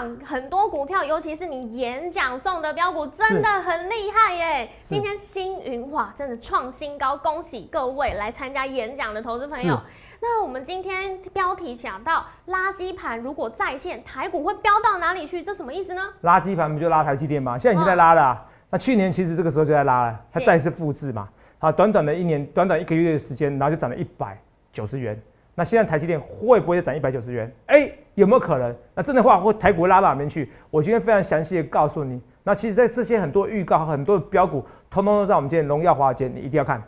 场很多股票，尤其是你演讲送的标股，真的很厉害耶！今天星云哇，真的创新高，恭喜各位来参加演讲的投资朋友。那我们今天标题讲到垃圾盘，如果再现，台股会飙到哪里去？这什么意思呢？垃圾盘不就拉台积电吗？现在已经在拉了。那去年其实这个时候就在拉了，它再次复制嘛。好，短短的一年，短短一个月的时间，然后就涨了一百九十元。那现在台积电会不会涨一百九十元？哎，有没有可能？那真的话，会台股拉到哪边去？我今天非常详细的告诉你。那其实，在这些很多预告、很多标股，通通都在我们今天荣耀华尔街，你一定要看。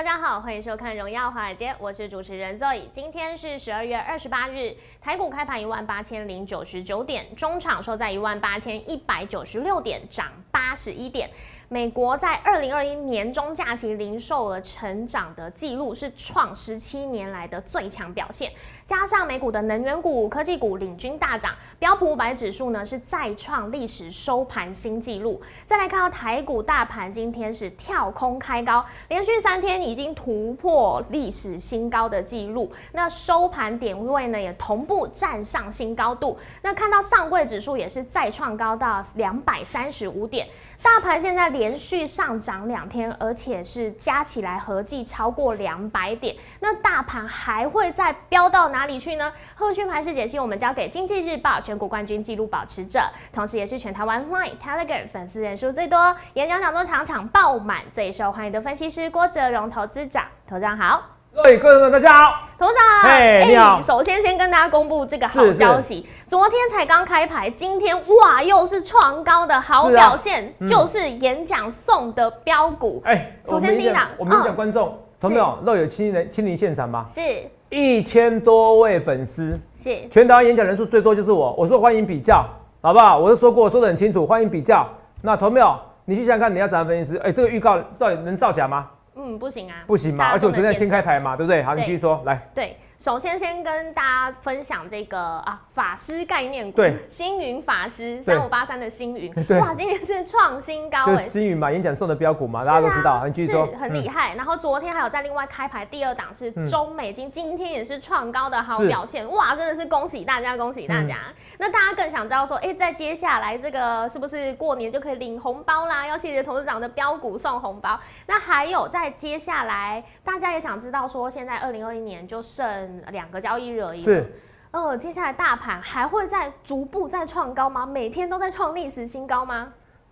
大家好，欢迎收看《荣耀华尔街》，我是主持人 Zoe。今天是十二月二十八日，台股开盘一万八千零九十九点，中场收在一万八千一百九十六点，涨八十一点。美国在二零二一年中假期零售额成长的记录是创十七年来的最强表现，加上美股的能源股、科技股领军大涨，标普五百指数呢是再创历史收盘新纪录。再来看到台股大盘，今天是跳空开高，连续三天已经突破历史新高的记录，那收盘点位呢也同步站上新高度。那看到上柜指数也是再创高到两百三十五点。大盘现在连续上涨两天，而且是加起来合计超过两百点。那大盘还会再飙到哪里去呢？后续盘势解析，我们交给经济日报全国冠军纪录保持者，同时也是全台湾 Line Telegram 粉丝人数最多、演讲讲座场场爆满、最受欢迎的分析师郭哲荣投资长。投资长好。各位观众们，大家好，头长，哎，你好。首先，先跟大家公布这个好消息，昨天才刚开牌，今天哇，又是创高的好表现，就是演讲送的标股。哎，首先第一档，我们讲观众，同没有？都有亲临亲临现场吗？是，一千多位粉丝，是，全台湾演讲人数最多就是我，我说欢迎比较，好不好？我是说过，说的很清楚，欢迎比较。那同没有？你去想想看，你要怎样分析师？哎，这个预告到底能造假吗？嗯，不行啊，不行嘛，而且我昨天先开牌嘛，对不对？好，你继续说，来。对。首先，先跟大家分享这个啊，法师概念股，对，星云法师三五八三的星云，哇，今天是创新高，就是星云嘛，演讲送的标股嘛，大家都知道，你继续说，很厉害。然后昨天还有在另外开牌第二档是中美金，今天也是创高的好表现，哇，真的是恭喜大家，恭喜大家。那大家更想知道说，哎，在接下来这个是不是过年就可以领红包啦？要谢谢投资长的标股送红包。那还有在接下来，大家也想知道说，现在二零二一年就剩。两个交易日而已。是，呃，接下来大盘还会再逐步再创高吗？每天都在创历史新高吗？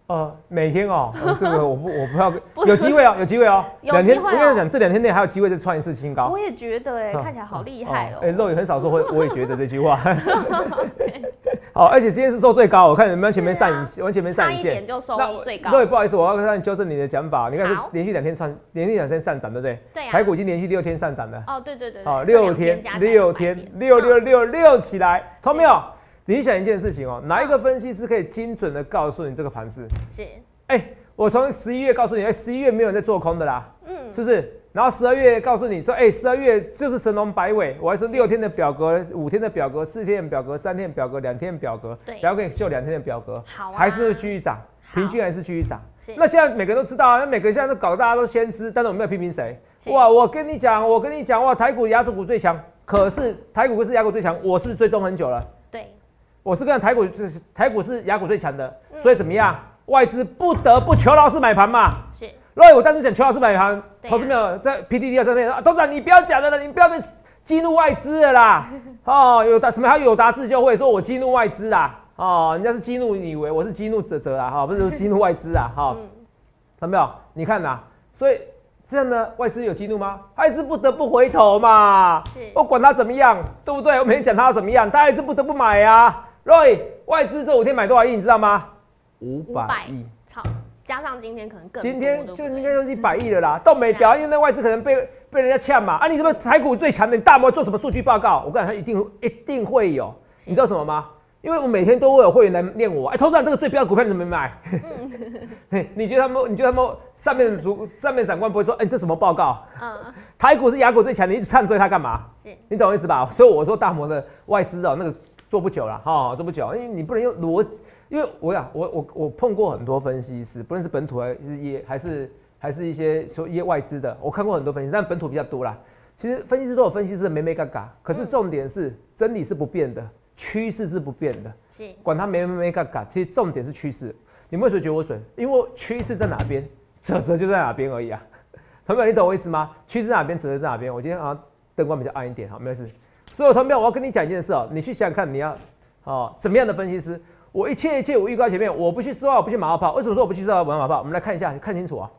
呃，每天哦，这个 我不我不要，有机会哦，有机会哦，两天我跟你讲，这两天内还有机会再创一次新高。我也觉得，哎，看起来好厉害哦。哎，肉也很少说会，我也觉得这句话。好，而且今天是收最高，我看你们前面上影线，完前面上影线就收最高。对，不好意思，我要让你纠正你的讲法。你看是连续两天上，连续两天上涨，对不对？对台股已经连续六天上涨了。哦，对对对。好，六天，六天，六六六六起来，同没有？你想一件事情哦，哪一个分析师可以精准的告诉你这个盘势？是。哎，我从十一月告诉你，哎，十一月没有人在做空的啦。嗯。是不是？然后十二月告诉你说，哎，十二月就是神龙摆尾，我还说六天的表格、五天的表格、四天的表格、三天的表格、两天的表格，对，表给秀两天的表格，好，还是继续涨，平均还是继续涨。那现在每个人都知道啊，那每个人现在都搞，大家都先知，但是我没有批评谁。哇，我跟你讲，我跟你讲，哇，台股、亚洲股最强，可是台股不是亚股最强，我是追踪很久了。对，我是跟台股，是台股是亚股最强的，所以怎么样？外资不得不求老师买盘嘛。是。所以我当时讲邱老师买盘，投资没有在 PDD 上面啊，董事长你不要讲的了，你不要再激怒外资了啦。哦，有达什么还有达自就会说我激怒外资啊，哦，人家是激怒你以为我是激怒泽泽啊，哈，不是激怒外资啊，哈，看到没有？你看呐，所以这样呢，外资有激怒吗？还是不得不回头嘛？我管他怎么样，对不对？我每天讲他要怎么样，他还是不得不买呀。Roy，外资这五天买多少亿，你知道吗？五百亿。加上今天可能更，今天就应该是一百亿了啦，都没掉，因为那外资可能被被人家呛嘛。啊，你什么台股最强的，你大摩做什么数据报告？我跟你讲，他一定一定会有。你知道什么吗？因为我每天都会有会员来念我，哎，投资长这个最标的股票你怎么没买？你觉得他们？你觉得他们上面的主上面长官不会说，哎，这什么报告？嗯，台股是雅股最强，你一直唱衰它干嘛？你懂我意思吧？所以我说大摩的外资哦，那个做不久了哈，做不久，因为你不能用逻辑，因为我呀我我我碰过很多分析师，不论是本土还是也还是还是一些说业外资的，我看过很多分析，但本土比较多啦。其实分析师都有分析师的没没嘎嘎，可是重点是真理是不变的。趋势是不变的，是管它没没没干干，其实重点是趋势。你们为什么觉得我准？因为趋势在哪边，折折就在哪边而已啊。朋友们，你懂我意思吗？趋势在哪边，折折在哪边。我今天啊灯光比较暗一点，好，没事。所有朋友我要跟你讲一件事哦，你去想想看，你要哦怎么样的分析师？我一切一切我预告前面，我不去说话，我不去马后炮。为什么说我不去说话马后炮？我们来看一下，看清楚啊。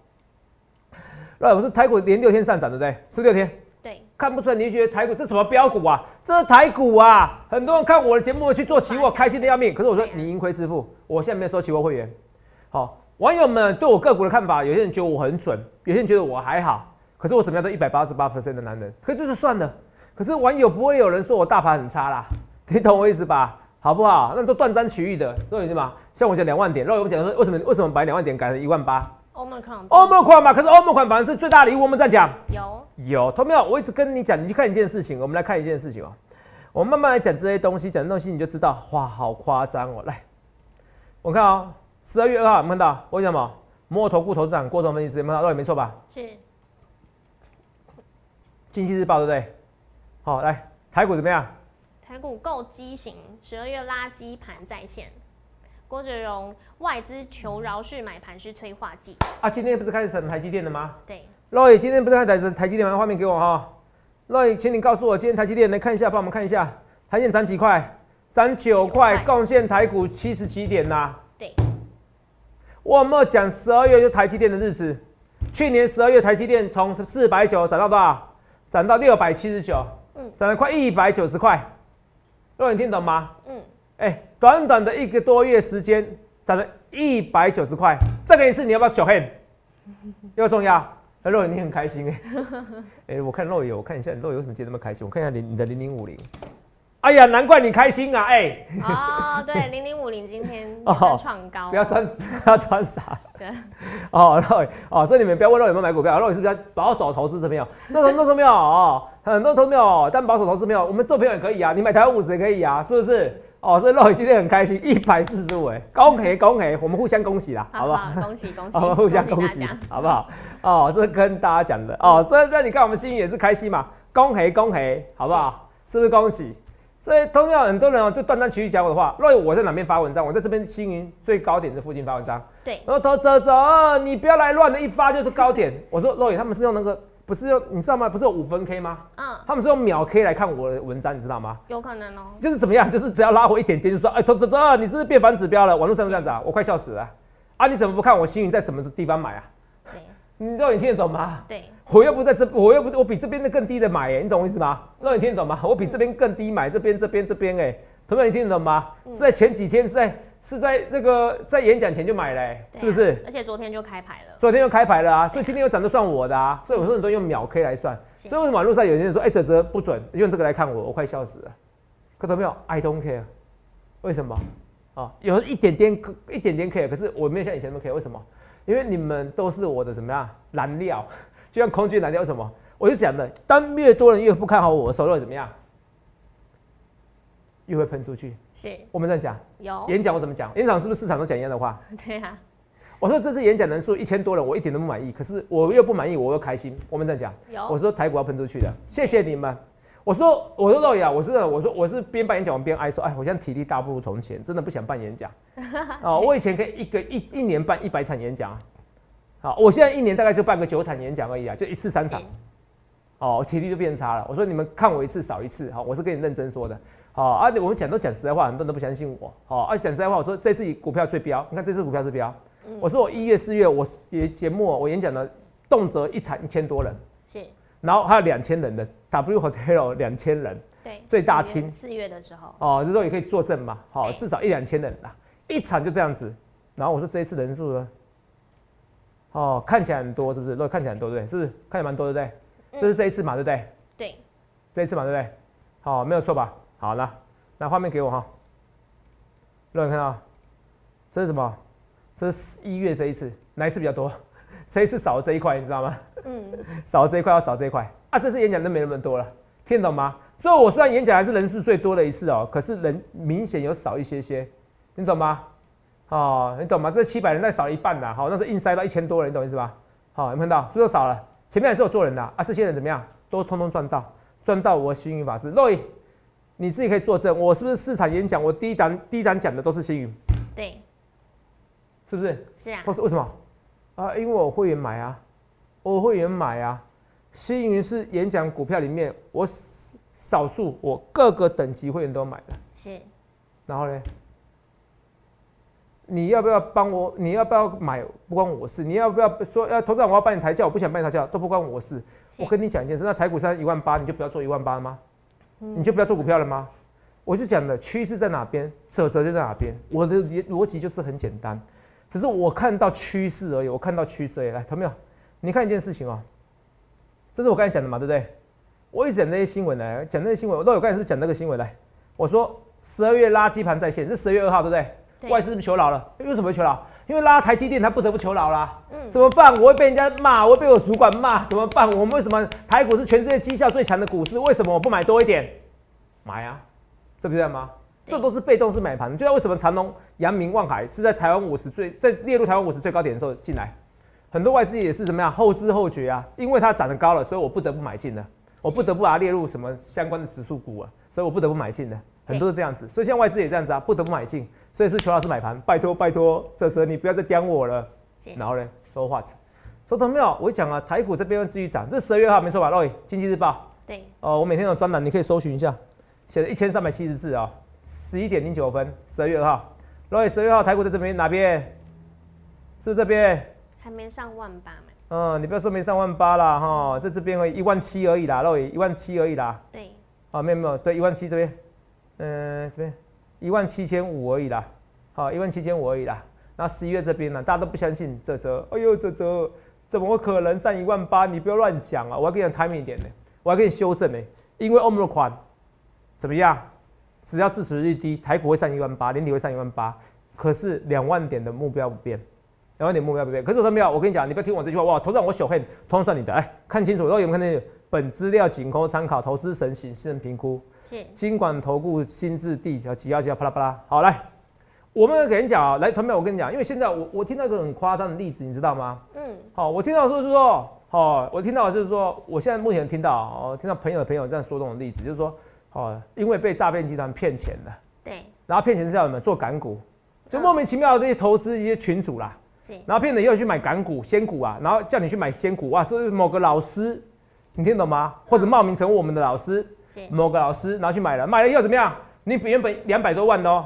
那我是台股连六天上涨，对不对？是六天。对看不出来，你就觉得台股这什么标股啊？这是台股啊！很多人看我的节目去做期货，开心的要命。可是我说你盈亏自负，我现在没有收期货会员。好，网友们对我个股的看法，有些人觉得我很准，有些人觉得我还好。可是我怎么样都一百八十八 percent 的男人，可就是算了。可是网友不会有人说我大盘很差啦，你懂我意思吧？好不好？那都断章取义的，懂我意思吗？像我讲两万点，然后我讲说为什么为什么把两万点改成一万八？欧盟款，欧嘛，可是欧盟款反而是最大的礼物。我们在讲有有，同没有？我一直跟你讲，你去看一件事情。我们来看一件事情哦，我们慢慢来讲这些东西，讲的东西你就知道，哇，好夸张哦！来，我看啊，十二月二号，有看到为什么？摩尔投顾投资长郭总分析师，看到对，没错吧？是。经济日报对不对？好，来台股怎么样？台股够畸形，十二月垃圾盘再现。郭哲荣，外资求饶式买盘是催化剂啊！今天不是开始审台积电的吗？对，Roy，今天不是开始台积电吗？画面给我哈，Roy，请你告诉我，今天台积电来看一下，帮我们看一下，台积电涨几块？涨九块，贡献台股七十几点呐？对，我有没有讲十二月就台积电的日子，去年十二月台积电从四百九涨到多少？涨到六百七十九，嗯，涨了快一百九十块，Roy，你听懂吗？嗯。哎，短短的一个多月时间，涨了一百九十块。再给一次，你要不要小黑？要重要。那肉你很开心哎。哎，我看肉友，我看一下肉友为什么今天那么开心？我看一下零你的零零五零。哎呀，难怪你开心啊！哎。哦，对，零零五零今天 创高。不要穿，不要穿傻。对。哦，肉哦，所以你们不要问肉有没有买股票，肉是比较保守投资这边哦？这很多都没有哦，很多都没有，但保守投资没有。我们做朋友也可以啊，你买台湾五十也可以啊，是不是？哦，所以肉今天很开心，一百四十五哎，恭喜恭喜，我们互相恭喜啦，好不好？恭喜恭喜，我们互相恭喜，好不好？哦，这是跟大家讲的哦，所以那你看我们心里也是开心嘛，恭喜恭喜，好不好？是不是恭喜？所以同样很多人哦，就断章取义讲我的话，若我在哪边发文章，我在这边青云最高点这附近发文章，对，然后走走走，你不要来乱的，一发就是高点。我说若野他们是用那个。不是用你知道吗？不是有五分 K 吗？嗯，他们是用秒 K 来看我的文章，你知道吗？有可能哦。就是怎么样？就是只要拉回一点点，就说哎，投资者，你是不是变反指标了？网络上是这样子啊，我快笑死了。啊，你怎么不看我星云在什么地方买啊？对，你到底听得懂吗？对，我又不在这，我又不，我比这边的更低的买，哎，你懂我意思吗？那你听得懂吗？我比这边更低买，这边这边这边，哎，同学你听得懂吗？是在前几天是在。是在那个在演讲前就买嘞，是不是？而且昨天就开牌了。昨天就开牌了啊，所以今天又涨都算我的啊。所以我说很多用秒 K 来算，所以为什么路上有些人说，哎，泽泽不准，用这个来看我，我快笑死了。看到没有？I don't care。为什么？啊，有一点点一点点 care，可是我没有像以前那么 care。为什么？因为你们都是我的什么呀？燃料，就像空军燃料什么？我就讲的，当越多人越不看好我的时候，会怎么样？越会喷出去。是，我们在讲有演讲，我怎么讲？演讲是不是市场都讲一样的话？对啊。我说这次演讲人数一千多人，我一点都不满意。可是我又不满意，我又开心。我们在讲，有。我说台股要喷出去的，谢谢你们。我说，我说肉眼，我是我说我是边办演讲我边哀说，哎，我现在体力大不如从前，真的不想办演讲。哦，我以前可以一个一一年办一百场演讲，好，我现在一年大概就办个九场演讲而已啊，就一次三场。哦，体力就变差了。我说你们看我一次少一次，好，我是跟你认真说的。好，而且我们讲都讲实在话，很多人都不相信我。好，而且讲实在话，我说这次股票最标，你看这次股票是标。我说我一月四月我节节目我演讲的动辄一场一千多人，是，然后还有两千人的 W Hotel 两千人，对，最大厅四月的时候，哦，这时候也可以作证嘛。好，至少一两千人啦，一场就这样子。然后我说这一次人数呢，哦，看起来很多是不是？都看起来很多对不对？是不是看起来蛮多对不对？这是这一次嘛对不对？对，这一次嘛对不对？好，没有错吧？好了，那画面给我哈。让你看到，这是什么？这是一月这一次，哪一次比较多？这一次少了这一块，你知道吗？嗯，少了这一块要少这一块啊！这次演讲都没那么多了，听懂吗？所以我虽然演讲还是人数最多的一次哦，可是人明显有少一些些，你懂吗？哦，你懂吗？这七百人再少一半呐，好，那是硬塞到一千多人，你懂意思吧？好，有看到是不是少了？前面还是有做人的啊，这些人怎么样？都通通赚到，赚到我星云法师。洛伊，你自己可以作证，我是不是市场演讲？我第一单第一单讲的都是星云，对，是不是？是啊。或是为什么？啊，因为我会员买啊，我会员买啊。星云是演讲股票里面我少数我各个等级会员都买的。是。然后呢？你要不要帮我？你要不要买？不关我事。你要不要说要投资？我要帮你抬价，我不想帮你抬价，都不关我事。我跟你讲一件事，那台股三一万八，你就不要做一万八了吗？你就不要做股票了吗？我就讲的趋势在哪边，舍则就在哪边。我的逻辑就是很简单，只是我看到趋势而已。我看到趋势而已。来，看到没有？你看一件事情哦，这是我刚才讲的嘛，对不对？我一直讲那些新闻来讲那些新闻，我都有刚才是不是讲那个新闻来？我说十二月垃圾盘在线，是十二月二号，对不对？外资是不是求饶了？为什么会求饶？因为拉台积电，他不得不求饶啦。嗯，怎么办？我会被人家骂，我会被我主管骂，怎么办？我们为什么台股是全世界绩效最强的股市？为什么我不买多一点？买啊，这不对吗？这都是被动式买盘。就像为什么长隆、阳明、望海是在台湾五十最在列入台湾五十最高点的时候进来，很多外资也是怎么样后知后觉啊？因为它涨得高了，所以我不得不买进了，我不得不把它列入什么相关的指数股啊，所以我不得不买进的。很多是这样子，所以像外资也这样子啊，不得不买进。所以是邱老师买盘，拜托拜托，泽泽你不要再刁我了。然后呢，说话，收到没有？我讲啊，台股这边会继续涨，这十二月号没错吧？各位，经济日报。对。哦，我每天有专栏，你可以搜寻一下，写了一千三百七十字啊，十一点零九分，十二月二号。各位，十二月号台股在这边哪边？是这边？还没上万八嘛？嗯，你不要说没上万八啦，哈，在这边会一万七而已啦，各位，一万七而已啦。对。啊，没有没有，对，一万七这边。嗯，这边一万七千五而已啦，好，一万七千五而已啦。那十一月这边呢，大家都不相信这泽，哎呦，这泽怎么可能上一万八？你不要乱讲啊！我要给你 timing 一点呢，我要给你修正呢。因为欧盟的款怎么样？只要支持率低，台股会上一万八，年底会上一万八。可是两万点的目标不变，两万点目标不变。可是我说没有，我跟你讲，你不要听我这句话哇！头上我小黑，通通算你的。哎，看清楚，然后有没有看见本资料仅供参考，投资神行私人评估。是金管投顾新置地叫几号几号，啪啦啪啦。好来，我们给人讲啊，来，团妹，我跟你讲，因为现在我我听到一个很夸张的例子，你知道吗？嗯。好，我听到说是说，好，我听到就是说，我现在目前听到哦，听到朋友的朋友这样说这种例子，就是说，哦，因为被诈骗集团骗钱了。对。然后骗钱是要什么？做港股，就莫名其妙的这些投资一些群主啦。是。然后骗你又去买港股、仙股啊，然后叫你去买仙股哇，是某个老师，你听懂吗？或者冒名成为我们的老师。某个老师拿去买了，买了以后怎么样？你原本两百多万的哦，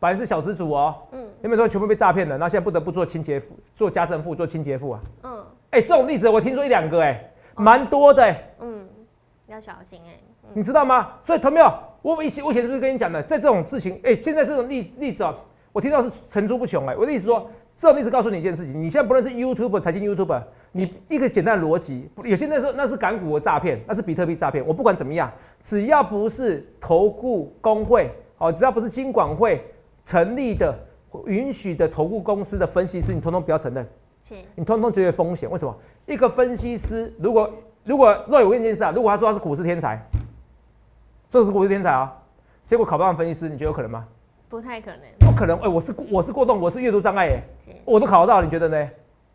本来是小资主哦，嗯，两百多万全部被诈骗了，那现在不得不做清洁妇，做家政妇，做清洁妇啊，嗯，哎，这种例子我听说一两个，哎，蛮多的，嗯，要小心哎，你知道吗？所以同没有？我以前我以前是不是跟你讲的，在这种事情，哎，现在这种例例子啊，我听到是层出不穷，哎，我的意思说。这种例子告诉你一件事情：你现在不论是 YouTube 财经 YouTube，你一个简单的逻辑，有些那时候那是港股的诈骗，那是比特币诈骗。我不管怎么样，只要不是投顾工会，哦，只要不是金管会成立的、允许的投顾公司的分析师，你通通不要承认。是，你通通觉得风险。为什么？一个分析师，如果如果若有一件事啊，如果他说他是股市天才，这是股市天才啊，结果考不上分析师，你觉得有可能吗？不太可能，不可能。哎，我是我是过动，我是阅读障碍，哎，我都考得到，你觉得呢？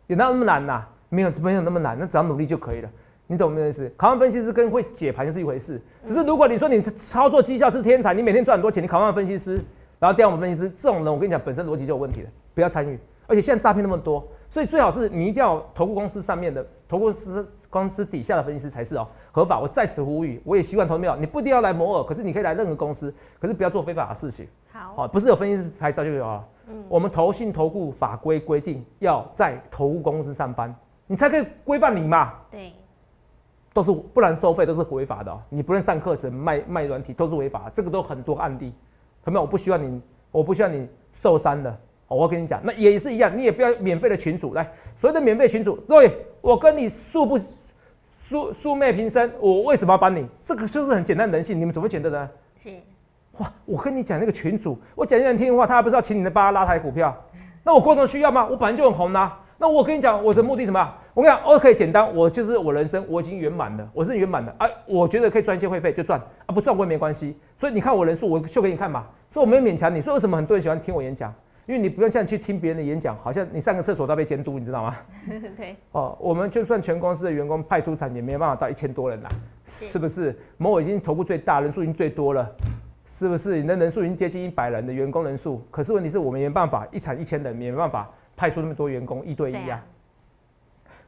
有那么难呐？没有没有那么难，那只要努力就可以了。你懂没意思？考上分析师跟会解盘就是一回事。只是如果你说你操作绩效是天才，你每天赚很多钱，你考上分析师，然后调我们分析师，这种人我跟你讲，本身逻辑就有问题了，不要参与。而且现在诈骗那么多，所以最好是你一定要投顾公司上面的投顾公司公司底下的分析师才是哦合法。我在此呼吁，我也希望投没你不一定要来摩尔，可是你可以来任何公司，可是不要做非法的事情。好，不是有分析师牌照就有啊。嗯，我们投信投顾法规规定要在投顾公司上班，你才可以规范你嘛。对，都是不然收费都是违法的。你不能上课程卖卖软体都是违法，这个都很多案例。朋友，我不希望你，我不希望你受伤的。我跟你讲，那也是一样，你也不要免费的群主来，所有的免费群主，各位，我跟你素不素素昧平生，我为什么要帮你？这个就是很简单人性，你们怎么觉得呢？是，哇，我跟你讲那个群主，我讲一讲听的话，他还不是要请你的爸拉抬股票？那我观众需要吗？我本来就很红啦。那我跟你讲，我的目的什么？我跟你讲，OK，简单，我就是我人生我已经圆满了，我是圆满的啊。我觉得可以赚一些会费就赚啊，不赚我也没关系。所以你看我人数，我秀给你看嘛。所以我没有勉强你。所以为什么很多人喜欢听我演讲？因为你不用像去听别人的演讲，好像你上个厕所都要被监督，你知道吗？对。哦，我们就算全公司的员工派出产，也没有办法到一千多人啦，是不是？某某已经头部最大，人数已经最多了，是不是？你的人数已经接近一百人的员工人数，可是问题是我们没办法一产一千人，没办法派出那么多员工一对一啊。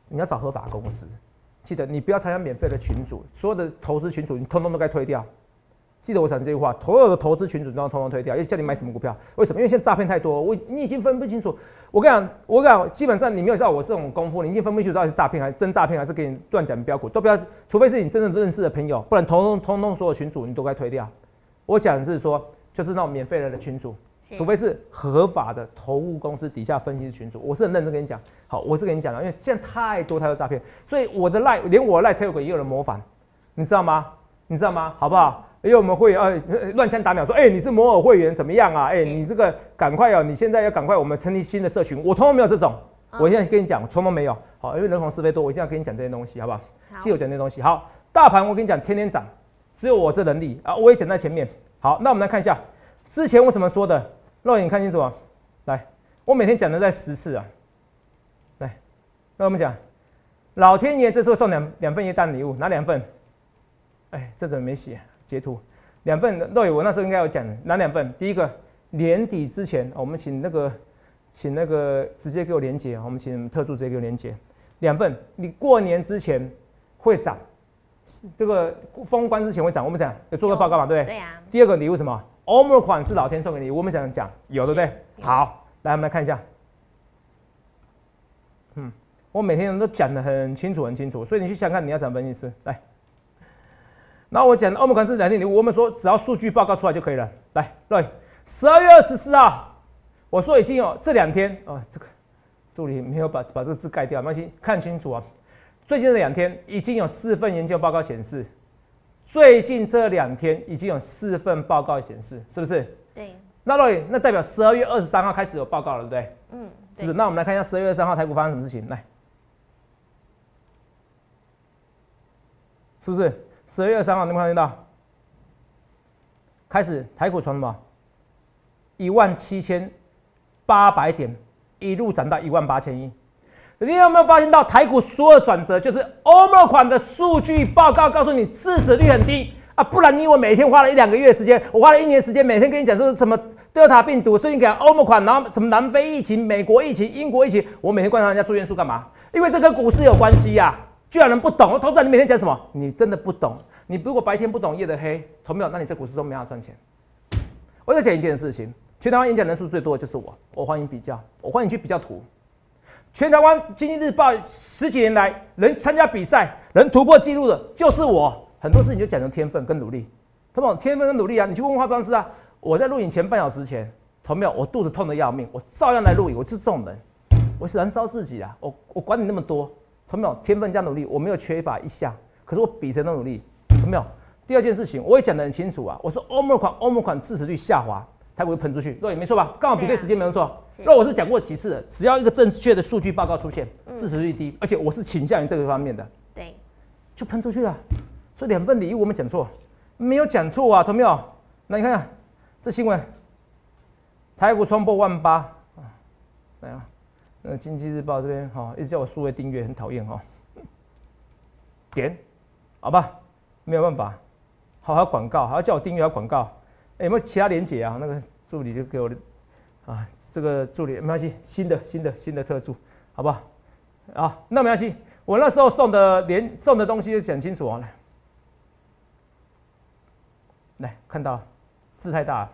你要找合法公司，记得你不要参加免费的群组，所有的投资群组你通通都该推掉。记得我讲这句话，所有的投资群组都要通通推掉，因为叫你买什么股票？为什么？因为现在诈骗太多，我你已经分不清楚。我跟你讲，我跟你讲，基本上你没有像我这种功夫，你已经分不清楚到底是诈骗还是真诈骗，还是给你乱讲标股，都不要。除非是你真正认识的朋友，不然通通通通所有群组你都该推掉。我讲的是说，就是那种免费人的群组。除非是合法的投顾公司底下分析的群主，我是很认真跟你讲。好，我是跟你讲了，因为现在太多太多诈骗，所以我的赖连我赖 Telegram 也有人模仿，你知道吗？你知道吗？好不好？因为我们会呃乱枪打鸟说，哎，你是摩尔会员怎么样啊？哎，你这个赶快哦，你现在要赶快，我们成立新的社群，我从来没有这种。我现在跟你讲，从来没有。好，因为人红是非多，我一定要跟你讲这些东西，好不好？记得讲这些东西。好，大盘我跟你讲，天天涨，只有我这能力啊，我也讲在前面。好，那我们来看一下，之前我怎么说的？肉眼看清楚啊！来，我每天讲的在十次啊。来，那我们讲，老天爷这时候送两两份元旦礼物，哪两份？哎，这怎么没写？截图，两份。肉眼我那时候应该有讲，哪两份？第一个，年底之前，我们请那个，请那个直接给我连接，我们请特助直接给我连接。两份，你过年之前会涨，这个封关之前会涨，我们讲有做个报告嘛，对不对？对呀。第二个礼物什么？欧盟款是老天送给你，我们讲讲有对不对？好，来我们来看一下。嗯，我每天都讲的很清楚很清楚，所以你去想看你要怎么分析师来。那我讲欧盟管是两天礼物，我们说只要数据报告出来就可以了。来，对，十二月二十四号，我说已经有这两天啊，这个助理没有把把这个字盖掉，没关系，看清楚啊。最近这两天已经有四份研究报告显示。最近这两天已经有四份报告显示，是不是？对。那罗宇，那代表十二月二十三号开始有报告了，对不对？嗯。是是？那我们来看一下十二月二十三号台股发生什么事情，来，是不是？十二月三号能不能看得到？开始台股从什么？一万七千八百点一路涨到一万八千一。你有没有发现到台股所有转折，就是欧盟款的数据报告告诉你致死率很低啊？不然你以为每天花了一两个月时间，我花了一年时间，每天跟你讲说什么德尔塔病毒，所以你讲欧盟款，然后什么南非疫情、美国疫情、英国疫情，我每天观察人家住院数干嘛？因为这跟股市有关系呀！居然人不懂，投资者你每天讲什么？你真的不懂。你如果白天不懂夜的黑，同没有？那你在股市中没法赚钱。我再讲一件事情，全台湾演讲人数最多的就是我，我欢迎比较，我欢迎去比较图。全台湾经济日报十几年来能参加比赛、能突破纪录的，就是我。很多事情就讲成天分跟努力，同没天分跟努力啊！你去问化妆师啊！我在录影前半小时前，同没有？我肚子痛的要命，我照样来录影。我是这种人，我是燃烧自己啊！我我管你那么多，同没有？天分加努力，我没有缺乏一项。可是我比谁都努力，同没有？第二件事情我也讲得很清楚啊！我说欧盟款，欧盟款支持率下滑。它会喷出去，对，没错吧？刚好比对时间没有错。那我是讲过几次了，只要一个正确的数据报告出现，支持率低，而且我是倾向于这个方面的，对，就喷出去了。所以两份礼物我们讲错，没有讲错啊，同没有？那你看看这新闻，台股冲破万八啊，来啊，那经济日报这边哈，一直叫我数位订阅，很讨厌哈。点，好吧，没有办法，好好广告，还要叫我订阅，要广告。有没有其他连结啊？那个助理就给我啊，这个助理没关系，新的新的新的特助，好不好？啊，那没关系，我那时候送的连送的东西就讲清楚啊，来，来看到字太大了，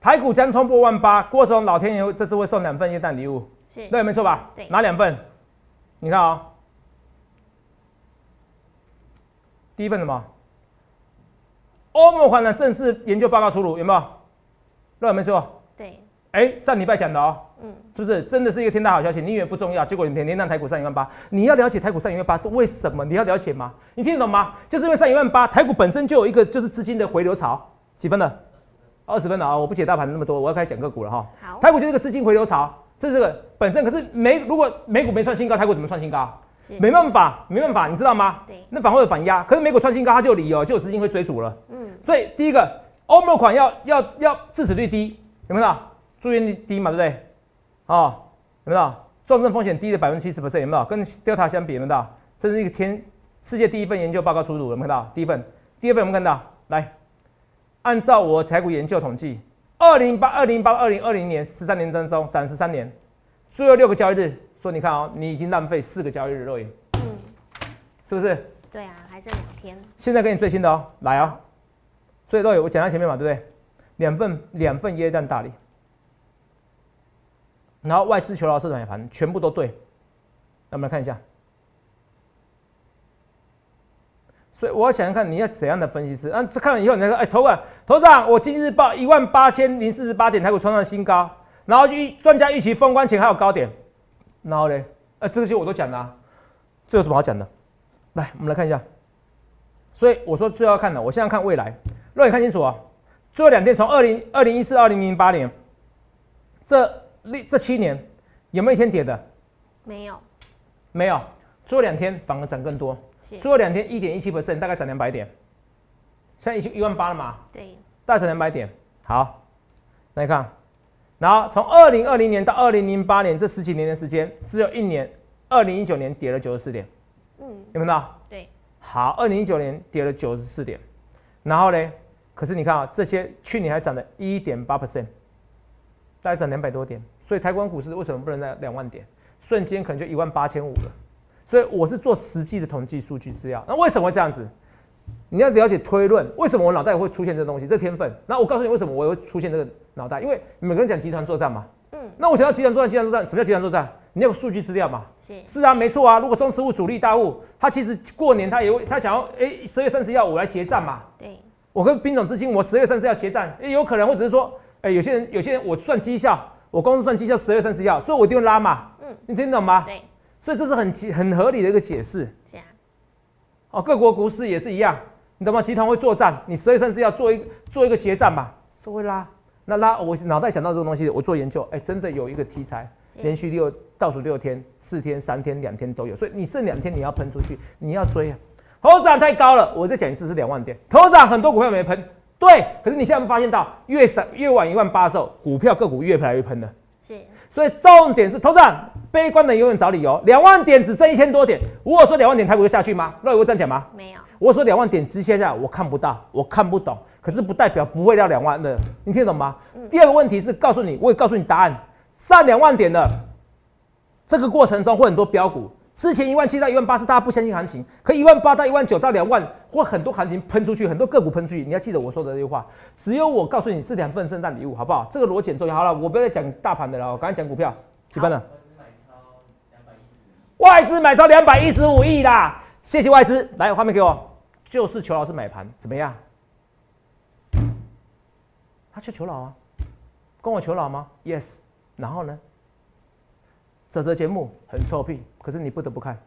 台股将冲破万八，郭总老天爷这次会送两份液氮礼物，是，对，没错吧？对，哪两份？你看啊，第一份什么？欧盟款的正式研究报告出炉，有没有？对，没错。对。哎，上礼拜讲的哦，嗯，是不是真的是一个天大好消息？你以为不重要，结果你天天让台股上一万八。你要了解台股上一万八是为什么？你要了解吗？你听得懂吗？就是因为上一万八，台股本身就有一个就是资金的回流潮，几分的？二十分的啊，我不解大盘那么多，我要开始讲个股了哈。好，台股就是个资金回流潮，这是这个本身。可是美如果美股没创新高，台股怎么创新高？没办法，没办法，你知道吗？对，那反而会有反压。可是美股创新高，它就有理由，就有资金会追逐了。嗯，所以第一个欧盟款要要要致死率低，有没有？住院率低嘛，对不对？哦，有没有？重症风险低的百分之七十 percent，有没有？跟 Delta 相比，有没有？这是一个天世界第一份研究报告出炉，有没有看到？第一份，第二份有没有看到？来，按照我台股研究统计，二零八二零八二零二零年十三年当中，三十三年，最后六个交易日，说你看哦，你已经浪费四个交易日肉眼，嗯，是不是？对啊，还剩两天。现在给你最新的哦，来哦，所以肉眼我讲到前面嘛，对不对？两份两份椰蛋大礼，然后外资求饶市场买盘全部都对，那我们来看一下。所以我要想想看你要怎样的分析师，啊，这看了以后你再说，哎，头管头长，我今日报一万八千零四十八点，台股创上新高，然后预专家预期封关前还有高点，然后嘞，呃，这些我都讲了，这有什么好讲的？来，我们来看一下。所以我说最要看的，我现在看未来，肉眼看清楚啊，最后两天从二零二零一四二零零八年，这历这七年有没有一天跌的？没有，没有，最后两天反而涨更多。最后两天一点一七 percent，大概涨两百点，现在已经一万八了嘛？对，大概涨两百点。好，那你看，然后从二零二零年到二零零八年这十几年的时间，只有一年，二零一九年跌了九十四点。嗯，有没有到？对。好，二零一九年跌了九十四点，然后呢？可是你看啊，这些去年还涨了一点八 percent，大概涨两百多点。所以台湾股市为什么不能在两万点？瞬间可能就一万八千五了。所以我是做实际的统计数据资料。那为什么会这样子？你要了解推论，为什么我脑袋会出现这东西？这天分。那我告诉你，为什么我会出现这个脑袋？因为每个人讲集团作战嘛。嗯。那我想要集团作战，集团作战，什么叫集团作战？你要有数据资料嘛。是。是啊，没错啊。如果中实物主力大户，他其实过年他也会，他想要，哎，十月三十要我来结账嘛。对。我跟兵种资金，我十月三十要结账，也有可能，或者是说，哎，有些人，有些人我算绩效，我公司算绩效，十月三十要，所以我一定会拉嘛。嗯。你听懂吗？对。所以这是很很合理的一个解释。哦，各国股市也是一样，你懂吗？集团会作战，你十二三是要做一做一个结账吧？是会拉，那拉我脑袋想到这个东西，我做研究，哎，真的有一个题材，连续六倒数六天，四天、三天、两天都有，所以你剩两天你要喷出去，你要追啊。头涨太高了，我再讲一次是两万点。头涨很多股票没喷，对，可是你现在有发现到越少越晚一万八的时候，股票个股越来越喷的。是。所以重点是投资人。悲观的永远找理由。两万点只剩一千多点，我说两万点台股会下去吗？那有会这样讲吗？没有。我说两万点直线下，我看不到，我看不懂。可是不代表不会掉两万的，你听得懂吗？第二个问题是告诉你，我也告诉你答案。上两万点的这个过程中会很多标股。之前一万七到一万八是大家不相信行情，可一万八到一万九到两万，或很多行情喷出去，很多个股喷出去。你要记得我说的这句话，只有我告诉你是两份圣诞礼物，好不好？这个逻辑很重要。好了，我不要再讲大盘的了，我刚才讲股票几分了。外资买超两百一十五亿啦！谢谢外资，来画面给我，就是裘老师买盘怎么样？他去求老啊？跟我求老吗？Yes。然后呢？这则节目很臭屁，可是你不得不看。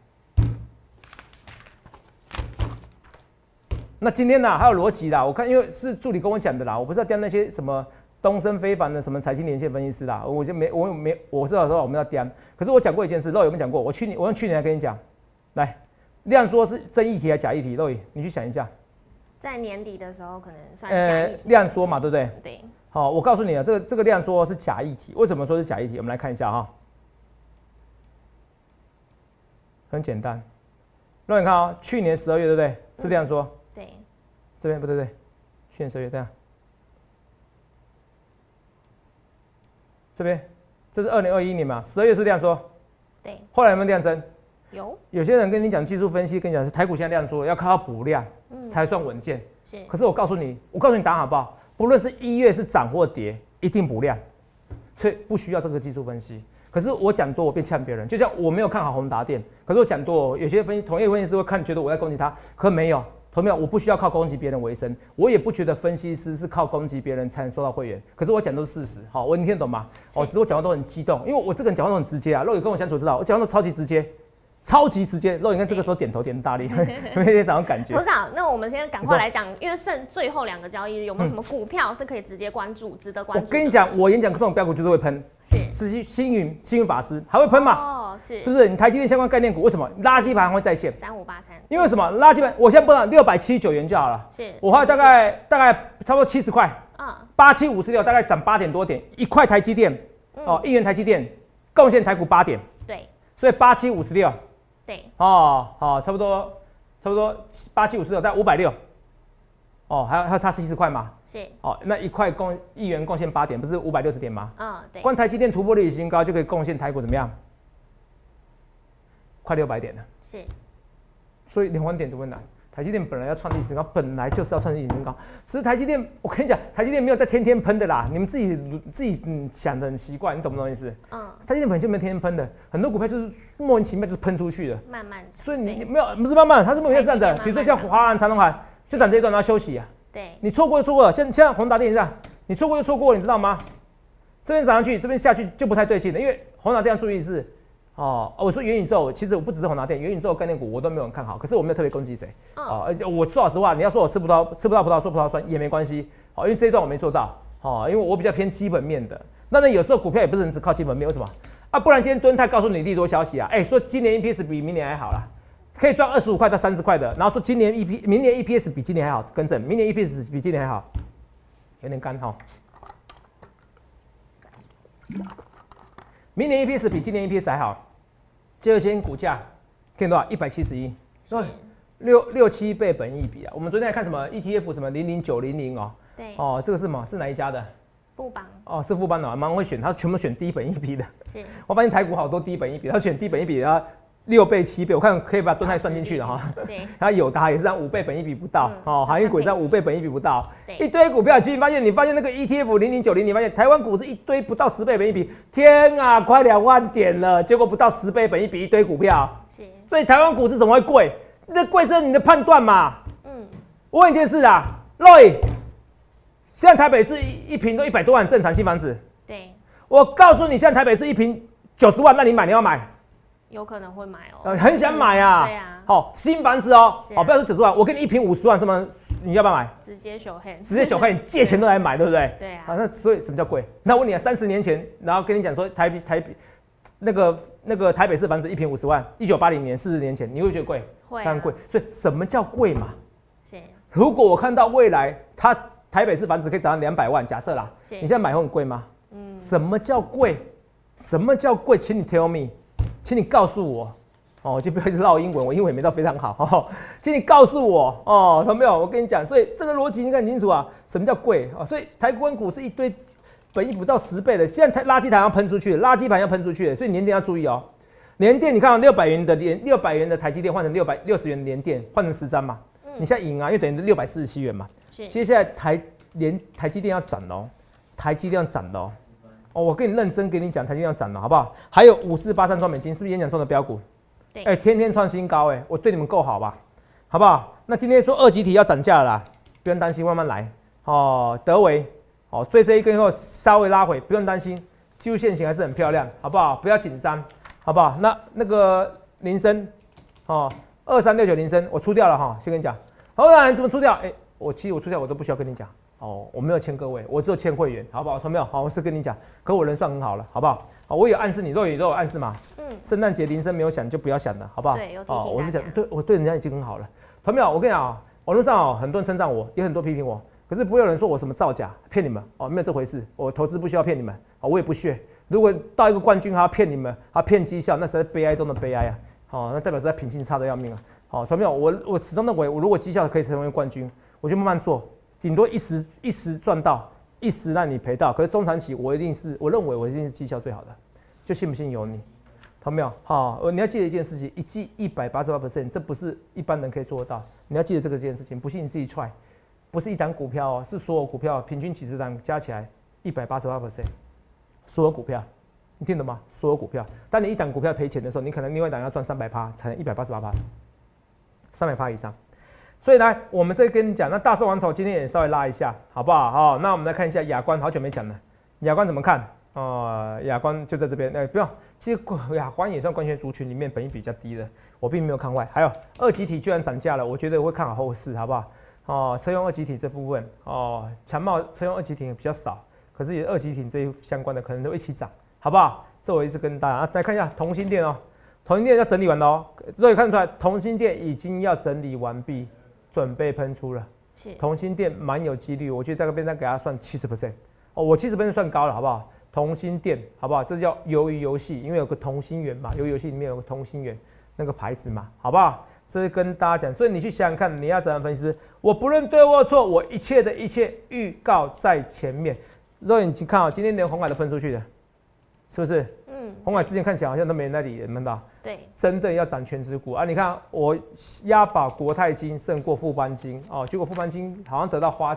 那今天呢？还有逻辑啦，我看因为是助理跟我讲的啦，我不知道调那些什么。东升非凡的什么财经连线分析师啦，我就没我没我知道说我们要掂，可是我讲过一件事，肉有没有讲过？我去年我用去年来跟你讲，来量说是真议题还是假议题？肉宇，你去想一下，在年底的时候可能算假议题。量说嘛，对不对？对。好，我告诉你啊，这个这个量说是假议题，为什么说是假议题？我们来看一下哈，很简单，那你看啊，去年十二月对不对？是这样说。对。这边不对对，去年十二月这样。这边，这是二零二一年嘛？十二月是这样说，对。后来有没有量增？有。有些人跟你讲技术分析，跟你讲是台股现在量缩，要靠补量，嗯，才算稳健。是。可是我告诉你，我告诉你答案好不好？不论是一月是涨或跌，一定补量，所以不需要这个技术分析。可是我讲多，我变呛别人。就像我没有看好宏达电，可是我讲多，有些分析同业分析师会看，觉得我在攻击他，可没有。同没有？我不需要靠攻击别人为生，我也不觉得分析师是靠攻击别人才能收到会员。可是我讲都是事实，好，我你听得懂吗？哦，只是我讲话都很激动，因为我这个人讲话都很直接啊。若有跟我相处知道，我讲话都超级直接，超级直接。肉，你看这个时候点头点大力，有没有这种感觉？董事长，那我们先赶快来讲，因为剩最后两个交易日，有没有什么股票是可以直接关注、值得关注？我跟你讲，我演讲这种标股就是会喷，是星星云、星云法师还会喷嘛？哦，是，是不是？你台积电相关概念股为什么垃圾盘会再现？三五八三，因为什么？垃圾盘，我现在不到六百七十九元就好了。是，我花大概大概差不多七十块。啊，八七五十六，大概涨八点多点，一块台积电，哦，一元台积电贡献台股八点，对，所以八七五十六，对，哦，好，差不多，差不多八七五十九在五百六，哦，还有还要差七十块嘛，是，哦，那一块贡一元贡献八点，不是五百六十点吗？嗯，对，光台积电突破历史新高就可以贡献台股怎么样？快六百点了，是，所以两万点怎么难？台积电本来要创历史高，本来就是要创历史新高。其实台积电，我跟你讲，台积电没有在天天喷的啦。你们自己自己嗯想的很奇怪，你懂不懂意思？嗯。台积电本来就没有天天喷的，很多股票就是莫名其妙就是喷出去的。慢慢。所以你没有不是慢慢，它是莫名其妙这样子。比如说像华安、长隆海，就涨这一段然后休息啊。对。你错过就错过了，像像宏达电这样，你错过就错过，你知道吗？这边涨上去，这边下去就不太对劲了，因为宏达电要注意是。哦，我说元宇宙，其实我不只是宏达电，元宇宙概念股我都没有人看好，可是我没有特别攻击谁。哦，我说老实话，你要说我吃不到吃不到葡萄说葡萄酸也没关系。哦，因为这一段我没做到。哦，因为我比较偏基本面的。那那，有时候股票也不是只靠基本面，为什么？啊，不然今天敦泰告诉你利多消息啊，哎，说今年 EPS 比明年还好啦，可以赚二十五块到三十块的，然后说今年 EP 明年 EPS 比今年还好，更正，明年 EPS 比今年还好，有点干哈。明年 EPS 比今年 EPS 还好。第二天股价看多少？一百七十一，是六六七倍本益比啊。我们昨天还看什么 ETF 什么零零九零零哦，对，哦，这个是什么？是哪一家的？富邦。哦，是富邦的，蛮会选，他全部选低本益比的。是，我发现台股好多低本益比，他选低本益比啊，六倍七倍，我看可以把盾泰算进去了哈。对，然后友达也是在五倍本一比不到，哦，航运股在五倍本一比不到，一堆股票，其实发现你发现那个 ETF 零零九零，你发现台湾股是一堆不到十倍本一比，天啊，快两万点了，结果不到十倍本一比一堆股票，是，所以台湾股市怎么会贵？那贵是你的判断嘛？嗯，我问一件事啊，Roy，现在台北市一一平都一百多万正常新房子，对，我告诉你，现在台北市一平九十万，那你买你要买？有可能会买哦，很想买啊。对呀，好新房子哦，好不要说九十万，我给你一平五十万，什么你要不要买？直接小黑，直接小黑，你借钱都来买，对不对？对啊。啊，那所以什么叫贵？那我问你啊，三十年前，然后跟你讲说台台北那个那个台北市房子一平五十万，一九八零年四十年前，你会觉得贵？会，当然贵。所以什么叫贵嘛？是。如果我看到未来它台北市房子可以涨到两百万，假设啦，你现在买会很贵吗？嗯。什么叫贵？什么叫贵？请你 tell me，请你告诉我。哦，就不要一直唠英文，我英文也没到非常好。哦，请你告诉我，哦，有没有？我跟你讲，所以这个逻辑你看清楚啊，什么叫贵啊？所以台湾股是一堆本益不到十倍的，现在台垃圾台要喷出去，垃圾盘要喷出去，所以年电要注意哦。年电你看到六百元的连六百元的台积电换成六百六十元的年电，换成十张嘛？你现在赢啊，因为等于六百四十七元嘛？是。接下来台连台积电要涨喽，台积电要涨喽。哦，我跟你认真给你讲，台积电要涨了，好不好？还有五四八三双美金，是不是演讲中的标股？哎，天天创新高，哎，我对你们够好吧？好不好？那今天说二级体要涨价了，不用担心，慢慢来。哦，德维，哦，追这一根以后稍微拉回，不用担心，技术线型还是很漂亮，好不好？不要紧张，好不好？那那个铃声，哦，二三六九铃声，我出掉了哈，先跟你讲。好，然怎么出掉？哎，我其实我出掉我都不需要跟你讲，哦，我没有签各位，我只有签会员，好不好？没有？好，我是跟你讲，可我人算很好了，好不好？好，我有暗示你，若雨都有暗示嘛。嗯。圣诞节铃声没有响就不要响了，好不好？对，有提醒哦，我就讲，对我对人家已经很好了。朋友我跟你讲啊，网络上哦很多人称赞我，也很多批评我，可是不会有人说我什么造假骗你们哦，没有这回事。我投资不需要骗你们哦，我也不屑。如果到一个冠军还要骗你们，还骗绩效，那是悲哀中的悲哀啊。哦，那代表是他品性差的要命啊。好，朋友我我始终认为，我如果绩效可以成为冠军，我就慢慢做，顶多一时一时赚到，一时让你赔到。可是中长期我一定是，我认为我一定是绩效最好的。就信不信由你，好没有？好，你要记得一件事情，一季一百八十八 percent，这不是一般人可以做得到。你要记得这个件事情，不信你自己踹，不是一单股票哦，是所有股票平均几十单加起来一百八十八 percent，所有股票，你听懂吗？所有股票，当你一档股票赔钱的时候，你可能另外一档要赚三百趴才能一百八十八趴，三百趴以上。所以来，我们再跟你讲，那大寿王朝今天也稍微拉一下，好不好？好，那我们来看一下亚冠，好久没讲了，亚冠怎么看？哦，亚光就在这边，哎，不用，其实亚光也算光学族群里面本益比较低的，我并没有看坏。还有二级体居然涨价了，我觉得会看好后市，好不好？哦，车用二级体这部分，哦，强茂车用二级体比较少，可是也二级体这一相关的可能都一起涨，好不好？这我一直跟大家啊，来看一下同心店哦，同心店要整理完了哦，这里看出来同心店已经要整理完毕，准备喷出了。是同心店蛮有几率，我觉得这个边再给它算七十 percent 哦，我七十 percent 算高了，好不好？同心店好不好？这叫鱿鱼游戏，因为有个同心圆嘛，鱿鱼游戏里面有个同心圆那个牌子嘛，好不好？这是跟大家讲，所以你去想想看，你要怎样分析？我不论对或错，我一切的一切预告在前面。肉眼睛看啊，今天连红海都喷出去的，是不是？嗯，红海之前看起来好像都没人在理，看到？对，真的要涨全指股啊！你看我押宝国泰金胜过富邦金哦，结果富邦金好像得到花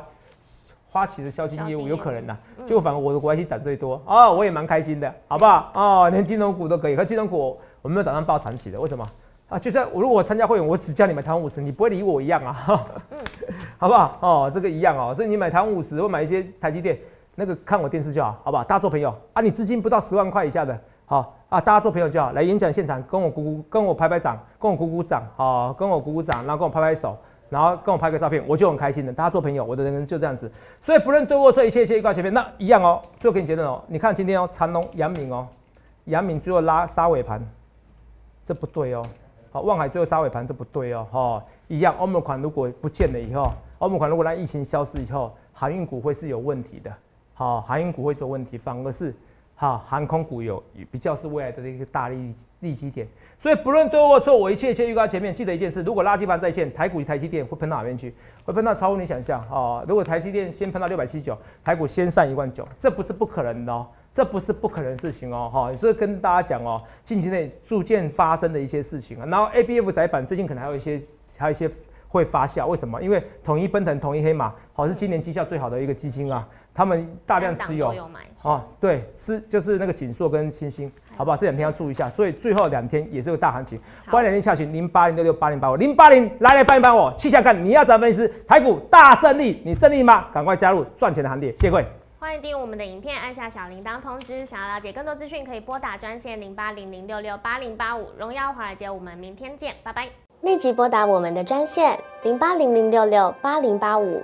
花旗的销金业务有可能呐，结果反而我的国泰金涨最多哦，我也蛮开心的，好不好？哦，连金融股都可以，可金融股我没有打算报长期的，为什么？啊，就算我如果我参加会员，我只叫你买台湾五十，你不会理我一样啊，嗯，好不好？哦，这个一样哦，所以你买台湾五十或买一些台积电，那个看我电视就好，好不好？大家做朋友啊，你资金不到十万块以下的，好啊，大家做朋友就好，来演讲现场跟我鼓鼓，跟我拍拍掌，跟我鼓鼓掌，好，跟我鼓鼓掌，然后跟我拍拍手，然后跟我拍个照片，我就很开心的。大家做朋友，我的人生就这样子，所以不论对或错，一切一切预告前面那一样哦。最后给你结论哦，你看今天哦，长隆、阳明哦，阳明最后拉杀尾盘，这不对哦。好，望海最后杀尾盘，这不对哦，哈，一样。欧盟款如果不见了以后，欧盟款如果让疫情消失以后，航运股会是有问题的，好，航运股会出问题，反而是，好，航空股有比较是未来的一个大利利基点。所以不论对或错，我一切一切预告前面，记得一件事：如果垃圾盘在线，台股台积电会喷到哪边去？会喷到超乎你想象哦。如果台积电先喷到六百七十九，台股先上一万九，这不是不可能的哦。这不是不可能的事情哦，哈，也是跟大家讲哦，近期内逐渐发生的一些事情啊。然后 A B F 窄板最近可能还有一些，还有一些会发酵，为什么？因为统一奔腾、统一黑马，好是今年绩效最好的一个基金啊，他们大量持有，哦，对，是就是那个锦硕跟星星，好不好？这两天要注意一下，所以最后两天也是个大行情，欢迎两天下行零八零六六八零八五零八零来来帮一帮我，气象看你要怎么分析台股大胜利，你胜利吗？赶快加入赚钱的行列，谢谢各位。欢迎订阅我们的影片，按下小铃铛通知。想要了解更多资讯，可以拨打专线零八零零六六八零八五。荣耀华尔街，我们明天见，拜拜。立即拨打我们的专线零八零零六六八零八五